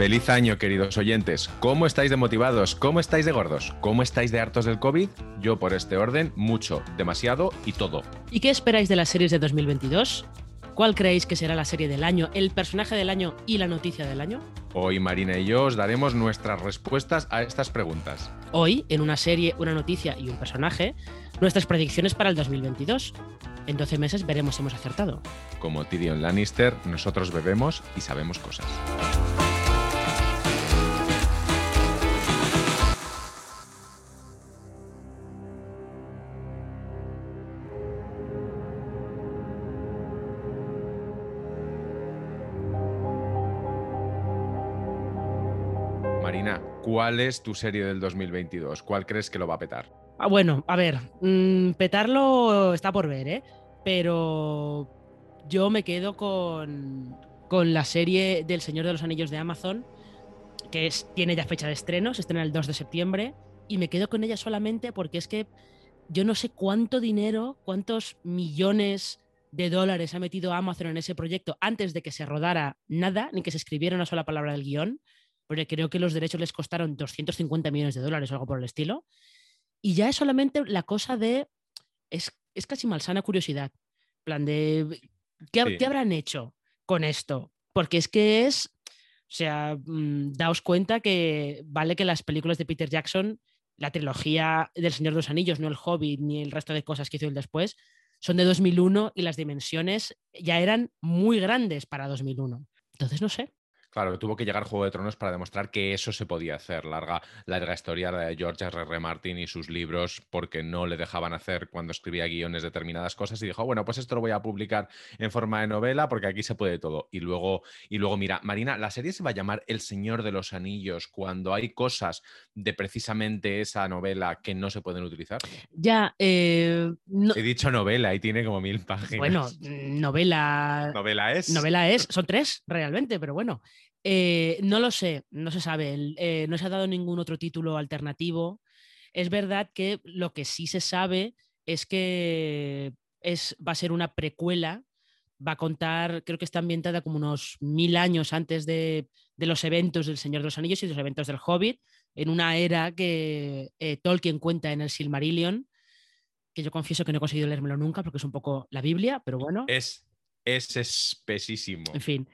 Feliz año, queridos oyentes. ¿Cómo estáis de motivados? ¿Cómo estáis de gordos? ¿Cómo estáis de hartos del COVID? Yo, por este orden, mucho, demasiado y todo. ¿Y qué esperáis de las series de 2022? ¿Cuál creéis que será la serie del año, el personaje del año y la noticia del año? Hoy Marina y yo os daremos nuestras respuestas a estas preguntas. Hoy, en una serie, una noticia y un personaje, nuestras predicciones para el 2022. En 12 meses veremos si hemos acertado. Como Tyrion Lannister, nosotros bebemos y sabemos cosas. Marina, ¿cuál es tu serie del 2022? ¿Cuál crees que lo va a petar? Ah, bueno, a ver, mm, petarlo está por ver, ¿eh? Pero yo me quedo con, con la serie del Señor de los Anillos de Amazon, que tiene ya fecha de estreno, se estrena el 2 de septiembre, y me quedo con ella solamente porque es que yo no sé cuánto dinero, cuántos millones de dólares ha metido Amazon en ese proyecto antes de que se rodara nada, ni que se escribiera una sola palabra del guion, porque creo que los derechos les costaron 250 millones de dólares o algo por el estilo. Y ya es solamente la cosa de. Es, es casi malsana curiosidad. plan de. ¿qué, Sí. ¿Qué habrán hecho con esto? Porque es que es. O sea, mm, daos cuenta que vale que las películas de Peter Jackson, la trilogía del Señor de los Anillos, no el Hobbit ni el resto de cosas que hizo él después, son de 2001 y las dimensiones ya eran muy grandes para 2001. Entonces, no sé. Claro, tuvo que llegar Juego de Tronos para demostrar que eso se podía hacer. Larga, larga historia de George R. R. Martin y sus libros, porque no le dejaban hacer cuando escribía guiones determinadas cosas y dijo, bueno, pues esto lo voy a publicar en forma de novela porque aquí se puede todo. Y luego, y luego mira, Marina, la serie se va a llamar El Señor de los Anillos cuando hay cosas de precisamente esa novela que no se pueden utilizar. Ya, eh, no- He dicho novela y tiene como mil páginas. bueno, novela. novela es. Novela es, son tres realmente, pero bueno. Eh, no lo sé, no se sabe, eh, no se ha dado ningún otro título alternativo. Es verdad que lo que sí se sabe es que es, va a ser una precuela, va a contar, creo que está ambientada como unos mil años antes de, de los eventos del Señor de los Anillos y de los eventos del Hobbit, en una era que eh, Tolkien cuenta en el Silmarillion, que yo confieso que no he conseguido leérmelo nunca porque es un poco la Biblia, pero bueno. Es, es espesísimo. En fin.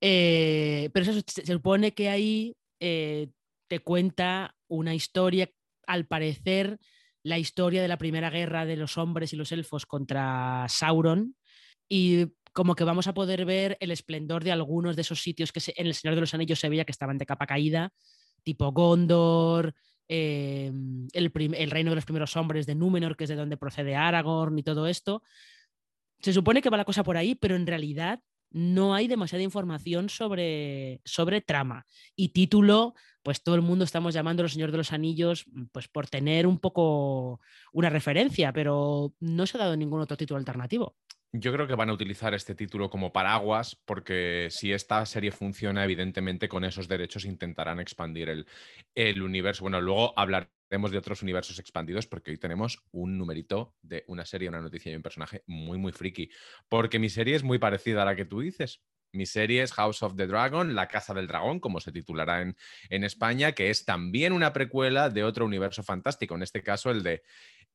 Eh, pero eso, se, supone que ahí eh, te cuenta una historia, al parecer, la historia de la primera guerra de los hombres y los elfos contra Sauron. Y como que vamos a poder ver el esplendor de algunos de esos sitios que se- en El Señor de los Anillos se veía que estaban de capa caída, tipo Gondor, eh, el, el reino de los primeros hombres de Númenor, que es de donde procede Aragorn y todo esto. Se supone que va la cosa por ahí, pero en realidad no hay demasiada información sobre, sobre trama. Y título, pues todo el mundo estamos llamando Los Señor de los Anillos, pues por tener un poco una referencia, pero no se ha dado ningún otro título alternativo. Yo creo que van a utilizar este título como paraguas porque si esta serie funciona, evidentemente con esos derechos intentarán expandir el, el universo. Bueno, luego hablaremos de otros universos expandidos porque hoy tenemos un numerito de una serie, una noticia y un personaje muy, muy friki. Porque mi serie es muy parecida a la que tú dices. Mi serie es House of the Dragon, La Casa del Dragón, como se titulará en, en España, que es también una precuela de otro universo fantástico, en este caso el de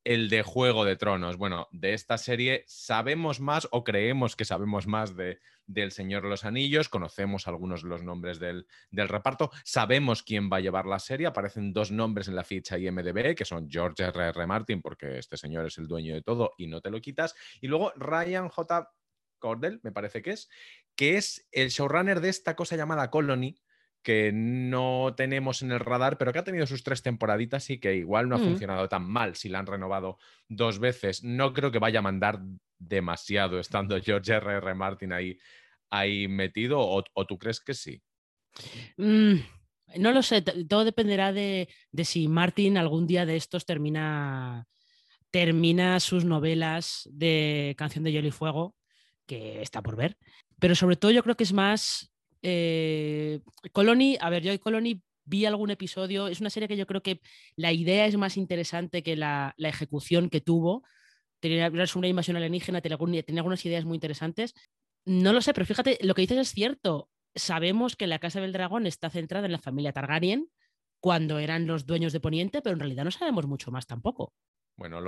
el de Juego de Tronos. Bueno, de esta serie sabemos más o creemos que sabemos más de, del Señor de los Anillos, conocemos algunos de los nombres del, del reparto, sabemos quién va a llevar la serie, aparecen dos nombres en la ficha IMDB, que son George R. R. Martin, porque este señor es el dueño de todo y no te lo quitas, y luego Ryan J. Cordell, me parece que es, que es el showrunner de esta cosa llamada Colony, que no tenemos en el radar, pero que ha tenido sus tres temporaditas y que igual no ha Mm. funcionado tan mal si la han renovado dos veces. No creo que vaya a mandar demasiado estando George R. R. Martin ahí, ahí metido, o, o tú crees que sí? Mm, no lo sé, todo dependerá de, de si Martin algún día de estos termina, termina sus novelas de Canción de Hielo y Fuego, que está por ver. Pero sobre todo yo creo que es más... eh, Colony, a ver, yo de Colony vi algún episodio, es una serie que yo creo que la idea es más interesante que la, ejecución que tuvo. Tenía una invasión alienígena, tenía, tenía algunas ideas muy interesantes. No lo sé, pero fíjate, lo que dices es cierto. sabemos que la Casa del Dragón está centrada en la familia Targaryen cuando eran los dueños de Poniente, pero en realidad no sabemos mucho más tampoco. Bueno,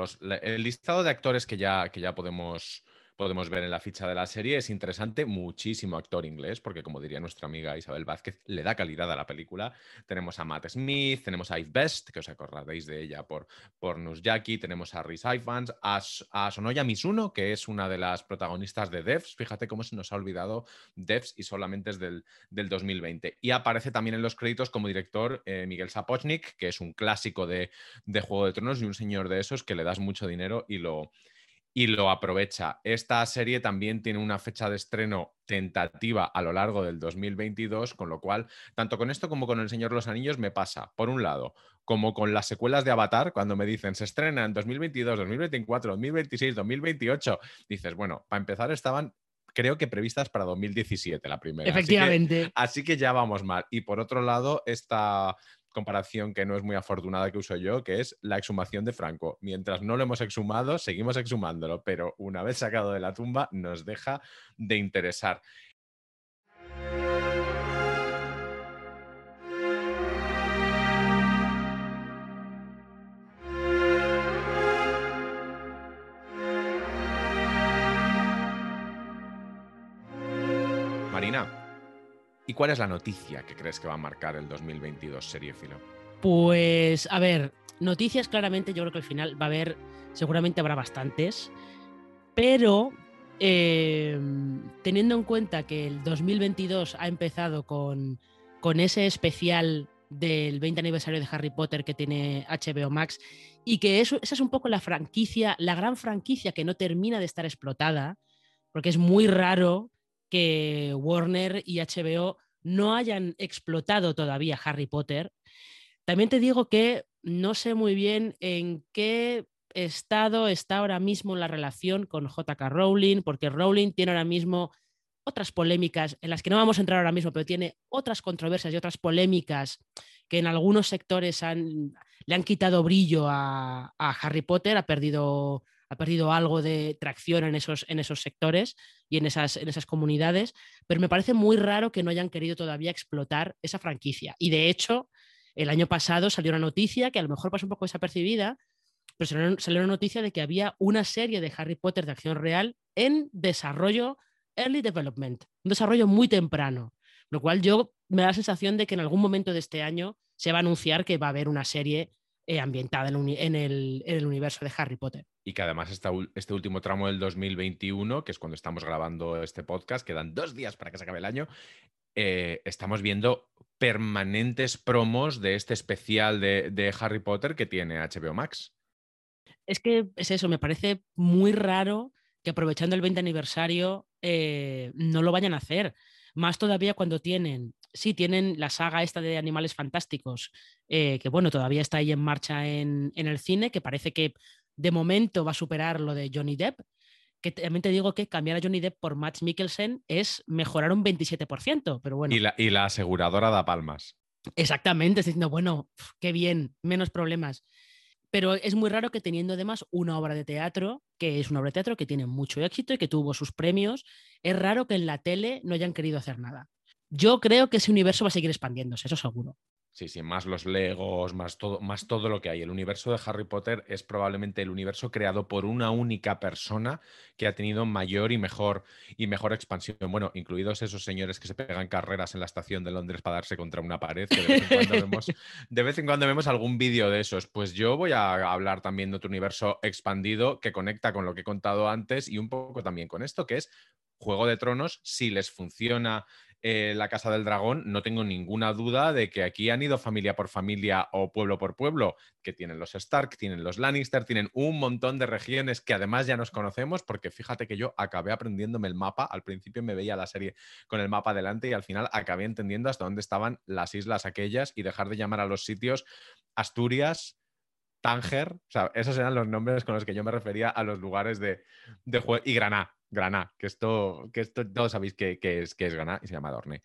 el listado de actores que ya, que ya podemos podemos ver en la ficha de la serie. Es interesante, muchísimo actor inglés, porque como diría nuestra amiga Isabel Vázquez, le da calidad a la película. Tenemos a Matt Smith, tenemos a Eve Best, que os acordaréis de ella por, por Jackie, tenemos a Rhys Ifans, a, a, Sonoya Misuno, que es una de las protagonistas de Devs. Fíjate cómo se nos ha olvidado Devs y solamente es del, del 2020. Y aparece también en los créditos como director eh, Miguel Sapochnik, que es un clásico de, de Juego de Tronos y un señor de esos que le das mucho dinero y lo, y lo aprovecha. Esta serie también tiene una fecha de estreno tentativa a lo largo del 2022, con lo cual, tanto con esto como con El Señor los Anillos me pasa, por un lado, como con las secuelas de Avatar, cuando me dicen se estrena en 2022, 2024, 2026, 2028, dices, bueno, para empezar estaban creo que previstas para 2017 la primera. Efectivamente. Así que, ya vamos mal. Y por otro lado, esta comparación que no es muy afortunada que uso yo, que es la exhumación de Franco. Mientras no lo hemos exhumado, seguimos exhumándolo, pero una vez sacado de la tumba nos deja de interesar. ¿Y cuál es la noticia que crees que va a marcar el 2022 Seriefilo? Pues, a ver, noticias claramente yo creo que al final va a haber, seguramente habrá bastantes, pero em, teniendo en cuenta que el 2022 ha empezado con, con ese especial del 20 aniversario de Harry Potter que tiene HBO Max y que eso, esa es un poco la franquicia, la gran franquicia que no termina de estar explotada, porque es muy raro que Warner y HBO no hayan explotado todavía Harry Potter. También te digo que no sé muy bien en qué estado está ahora mismo la relación con JK Rowling, porque Rowling tiene ahora mismo otras polémicas en las que no vamos a entrar ahora mismo, pero tiene otras controversias y otras polémicas que en algunos sectores le han quitado brillo a, Harry Potter, ha perdido ha perdido algo de tracción en esos, en esos sectores y en esas, en esas comunidades, pero me parece muy raro que no hayan querido todavía explotar esa franquicia. Y de hecho, el año pasado salió una noticia que a lo mejor pasó un poco desapercibida, pero salió, una noticia de que había una serie de Harry Potter de acción real en desarrollo, early development, un desarrollo muy temprano, lo cual yo me da la sensación de que en algún momento de este año se va a anunciar que va a haber una serie eh, ambientada en, el, universo de Harry Potter. Y que además este último tramo del 2021, que es cuando estamos grabando este podcast, quedan dos días para que se acabe el año, eh, estamos viendo permanentes promos de este especial de, Harry Potter que tiene HBO Max. Es que es eso, me parece muy raro que aprovechando el 20 aniversario eh, no lo vayan a hacer. Más todavía cuando tienen sí tienen la saga esta de Animales Fantásticos, eh, que bueno, todavía está ahí en marcha en, el cine, que parece que de momento va a superar lo de Johnny Depp, que también te digo que cambiar a Johnny Depp por Matt Mikkelsen es mejorar un 27%, pero bueno. Y la, y la aseguradora da palmas. Exactamente, es diciendo, bueno, qué bien, menos problemas. Pero es muy raro que teniendo además una obra de teatro, que es una obra de teatro que tiene mucho éxito y que tuvo sus premios, es raro que en la tele no hayan querido hacer nada. Yo creo que ese universo va a seguir expandiéndose, eso seguro. Sí, sí, más los Legos, más todo, más todo lo que hay. El universo de Harry Potter es probablemente el universo creado por una única persona que ha tenido mayor y mejor y mejor expansión. Bueno, incluidos esos señores que se pegan carreras en la estación de Londres para darse contra una pared, de vez en cuando vemos, de vez en cuando vemos algún vídeo de esos. Pues yo voy a hablar también de otro universo expandido que conecta con lo que he contado antes y un poco también con esto, que es Juego de Tronos, si les funciona eh, la Casa del Dragón, no tengo ninguna duda de que aquí han ido familia por familia o pueblo por pueblo, que tienen los Stark, tienen los Lannister, tienen un montón de regiones que además ya nos conocemos, porque fíjate que yo acabé aprendiéndome el mapa, al principio me veía la serie con el mapa delante y al final acabé entendiendo hasta dónde estaban las islas aquellas y dejar de llamar a los sitios Asturias, Tánger, o sea, esos eran los nombres con los que yo me refería a los lugares de, de juego, y Granada, Graná, que esto, que esto todos sabéis que, es, que es Graná y se llama Dorne.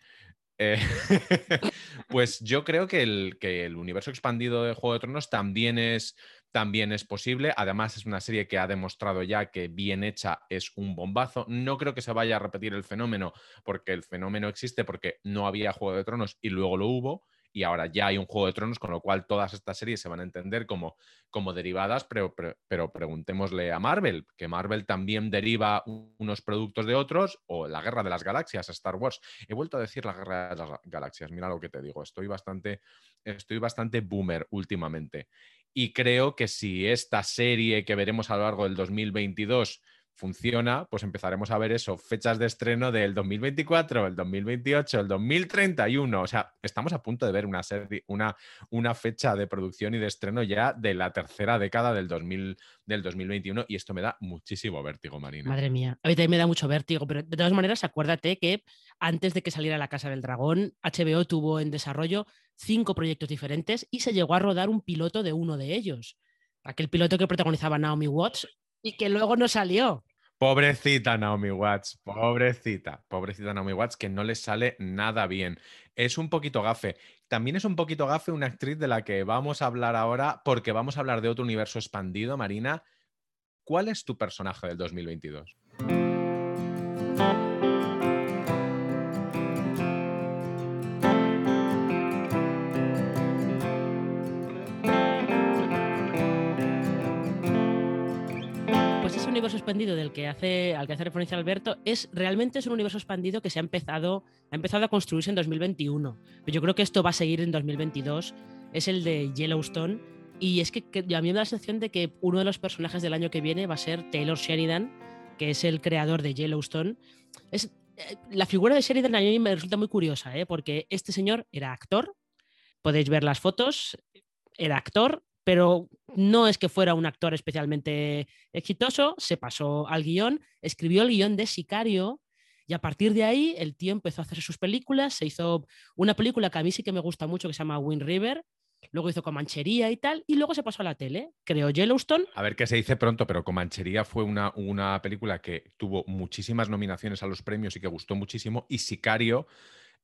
Eh, pues yo creo que el, que el, universo expandido de Juego de Tronos también es, también es posible. Además, es una serie que ha demostrado ya que bien hecha es un bombazo. No creo que se vaya a repetir el fenómeno, porque el fenómeno existe porque no había Juego de Tronos y luego lo hubo y ahora ya hay un Juego de Tronos, con lo cual todas estas series se van a entender como, como derivadas, pero, pero, preguntémosle a Marvel, que Marvel también deriva unos productos de otros, o la Guerra de las Galaxias, Star Wars. He vuelto a decir la Guerra de las Galaxias, mira lo que te digo, estoy bastante, estoy bastante boomer últimamente. Y creo que si esta serie que veremos a lo largo del 2022 funciona, pues empezaremos a ver eso, fechas de estreno del 2024, el 2028, el 2031. O sea, estamos a punto de ver una, serie, una, una fecha de producción y de estreno ya de la tercera década del, 2000, del 2021 y esto me da muchísimo vértigo, Marina. Madre mía, a mí también me da mucho vértigo, pero de todas maneras, acuérdate que antes de que saliera La Casa del Dragón, HBO tuvo en desarrollo cinco proyectos diferentes y se llegó a rodar un piloto de uno de ellos. Aquel piloto que protagonizaba Naomi Watts y que luego no salió. Pobrecita Naomi Watts, pobrecita, pobrecita Naomi Watts, que no le sale nada bien. Es un poquito gafe. También es un poquito gafe una actriz de la que vamos a hablar ahora, porque vamos a hablar de otro universo expandido, Marina. ¿Cuál es tu personaje del 2022? Universo expandido del que hace, al que hace referencia Alberto es realmente es un universo expandido que se ha empezado, ha empezado a construirse en 2021. Pero yo creo que esto va a seguir en 2022. Es el de Yellowstone. Y es que, a mí me da la sensación de que uno de los personajes del año que viene va a ser Taylor Sheridan, que es el creador de Yellowstone. Es, eh, la figura de Sheridan a mí me resulta muy curiosa, ¿eh? porque este señor era actor, podéis ver las fotos, era actor, pero no es que fuera un actor especialmente exitoso, se pasó al guion, escribió el guion de Sicario y a partir de ahí el tío empezó a hacer sus películas, se hizo una película que a mí sí que me gusta mucho que se llama Wind River, luego hizo Comanchería y tal, y luego se pasó a la tele, creó Yellowstone. A ver qué se dice pronto, pero Comanchería fue una, una película que tuvo muchísimas nominaciones a los premios y que gustó muchísimo, y Sicario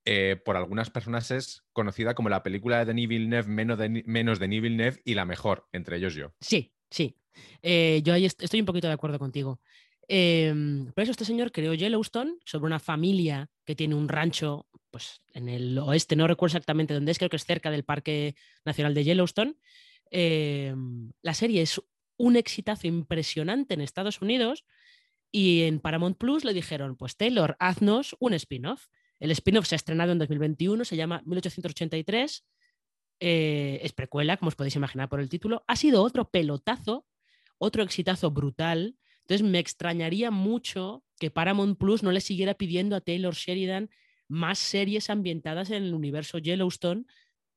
eh, por algunas personas es conocida como la película de Denis Villeneuve menos de, menos Denis Villeneuve y la mejor, entre ellos yo. Sí, sí. Eh, yo ahí estoy un poquito de acuerdo contigo. Em, por eso este señor creó Yellowstone sobre una familia que tiene un rancho pues, en el oeste, no recuerdo exactamente dónde es, creo que es cerca del Parque Nacional de Yellowstone. Em, la serie es un exitazo impresionante en Estados Unidos y en Paramount Plus le dijeron, pues Taylor, haznos un spin-off. El spin-off se ha estrenado en 2021, se llama 1883, eh, es precuela, como os podéis imaginar por el título. Ha sido otro pelotazo, otro exitazo brutal. Entonces me extrañaría mucho que Paramount Plus no le siguiera pidiendo a Taylor Sheridan más series ambientadas en el universo Yellowstone.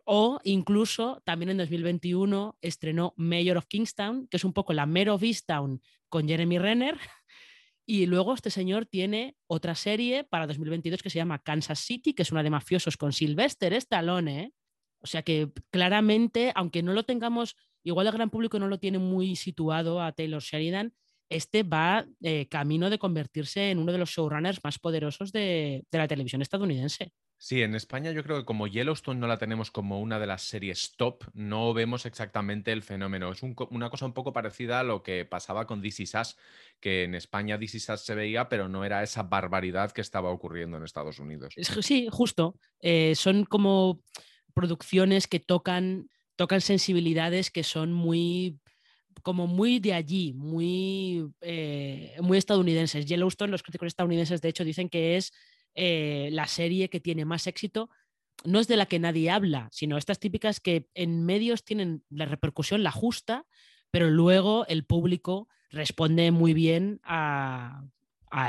O incluso también en 2021 estrenó Mayor of Kingstown, que es un poco la Mayor of Easttown con Jeremy Renner, y luego este señor tiene otra serie para 2022 que se llama Kansas City, que es una de mafiosos con Sylvester Stallone. ¿eh? O sea que claramente, aunque no lo tengamos, igual el gran público no lo tiene muy situado a Taylor Sheridan, este va eh, camino de convertirse en uno de los showrunners más poderosos de la televisión estadounidense. Sí, en España yo creo que como Yellowstone no la tenemos como una de las series top, no vemos exactamente el fenómeno. Es una cosa un poco parecida a lo que pasaba con DC Sass, que en España DC Sass se veía, pero no era esa barbaridad que estaba ocurriendo en Estados Unidos. Sí, justo. Eh, son como producciones que tocan, tocan sensibilidades que son muy como muy de allí, muy, eh, muy estadounidenses. Yellowstone, los críticos estadounidenses de hecho dicen que es eh, la serie que tiene más éxito no es de la que nadie habla, sino estas típicas que en medios tienen la repercusión, la justa, pero luego el público responde muy bien a,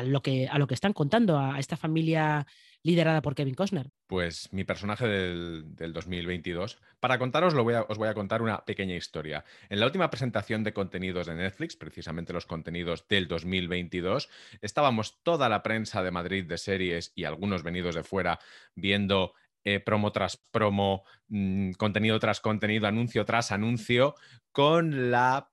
lo, que, a lo que están contando, a esta familia liderada por Kevin Costner. Pues mi personaje del, 2022. Para contaros, lo os voy a contar una pequeña historia. En la última presentación de contenidos de Netflix, precisamente los contenidos del 2022, estábamos toda la prensa de Madrid de series y algunos venidos de fuera viendo eh, promo tras promo, mm, contenido tras contenido, anuncio tras anuncio, con la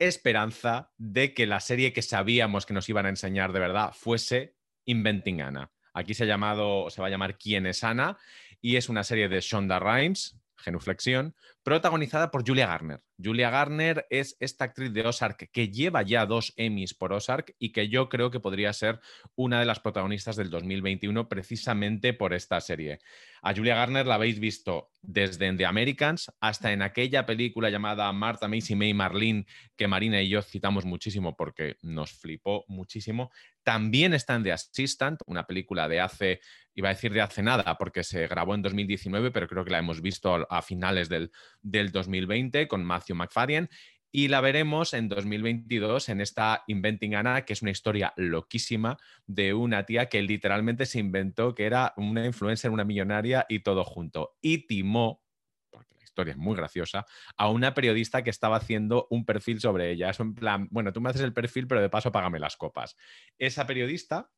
esperanza de que la serie que sabíamos que nos iban a enseñar de verdad fuese Inventing Anna. Aquí se ha llamado, se va a llamar Quién es Ana y es una serie de Shonda Rhimes, genuflexión, protagonizada por Julia Garner. Julia Garner es esta actriz de Ozark que lleva ya dos Emmys por Ozark y que yo creo que podría ser una de las protagonistas del 2021 precisamente por esta serie. A Julia Garner la habéis visto desde The Americans hasta en aquella película llamada Martha Macy May Marlene que Marina y yo citamos muchísimo porque nos flipó muchísimo. También está en The Assistant, una película de hace, iba a decir de hace nada, porque se grabó en 2019, pero creo que la hemos visto a finales del, del 2020 con Matthew McFadden. Y la veremos en 2022 en esta Inventing Anna, que es una historia loquísima de una tía que literalmente se inventó que era una influencer, una millonaria y todo junto. Y timó historia es muy graciosa, a una periodista que estaba haciendo un perfil sobre ella. Eso en plan, bueno, tú me haces el perfil, pero de paso págame las copas. Esa periodista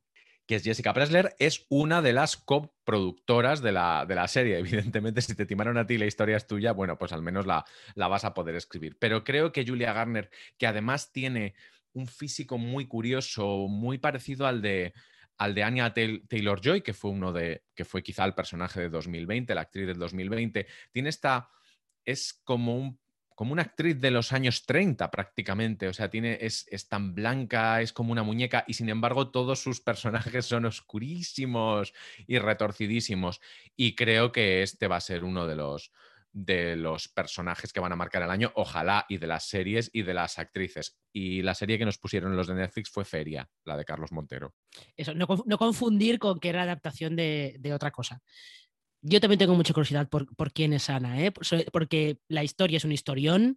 que es Jessica Presler, es una de las coproductoras de la, de la serie. Evidentemente, si te timaron a ti la historia es tuya, bueno, pues al menos la, la vas a poder escribir. Pero creo que Julia Garner, que además tiene un físico muy curioso, muy parecido al de, al de Anya Taylor Joy, que fue uno de, que fue quizá el personaje de 2020, la actriz del 2020, tiene esta es como, un, como una actriz de los años 30 prácticamente, o sea, tiene, es, es, tan blanca, es como una muñeca y sin embargo todos sus personajes son oscurísimos y retorcidísimos y creo que este va a ser uno de los de los personajes que van a marcar el año, ojalá, y de las series y de las actrices. Y la serie que nos pusieron los de Netflix fue Feria, la de Carlos Montero. Eso, no, confundir con que era adaptación de, de otra cosa. Yo también tengo mucha curiosidad por, quién es Ana, ¿eh? porque la historia es un historión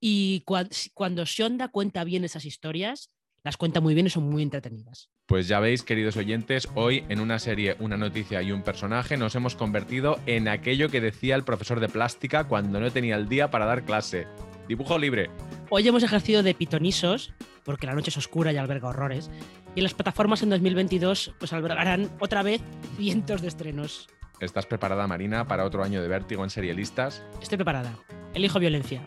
y cuando Shonda cuenta bien esas historias, las cuenta muy bien y son muy entretenidas. Pues ya veis, queridos oyentes, hoy en una serie, una noticia y un personaje nos hemos convertido en aquello que decía el profesor de plástica cuando no tenía el día para dar clase. Dibujo libre. Hoy hemos ejercido de pitonisos, porque la noche es oscura y alberga horrores, y las plataformas en 2022 pues albergarán otra vez cientos de estrenos. ¿Estás preparada, Marina, para otro año de vértigo en serialistas? Estoy preparada. Elijo violencia.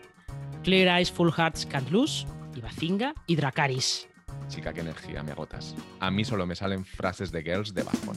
Clear Eyes, Full Hearts, Can't Lose, Ibazinga y Dracaris. Chica, qué energía, me agotas. A mí solo me salen frases de girls de bajón.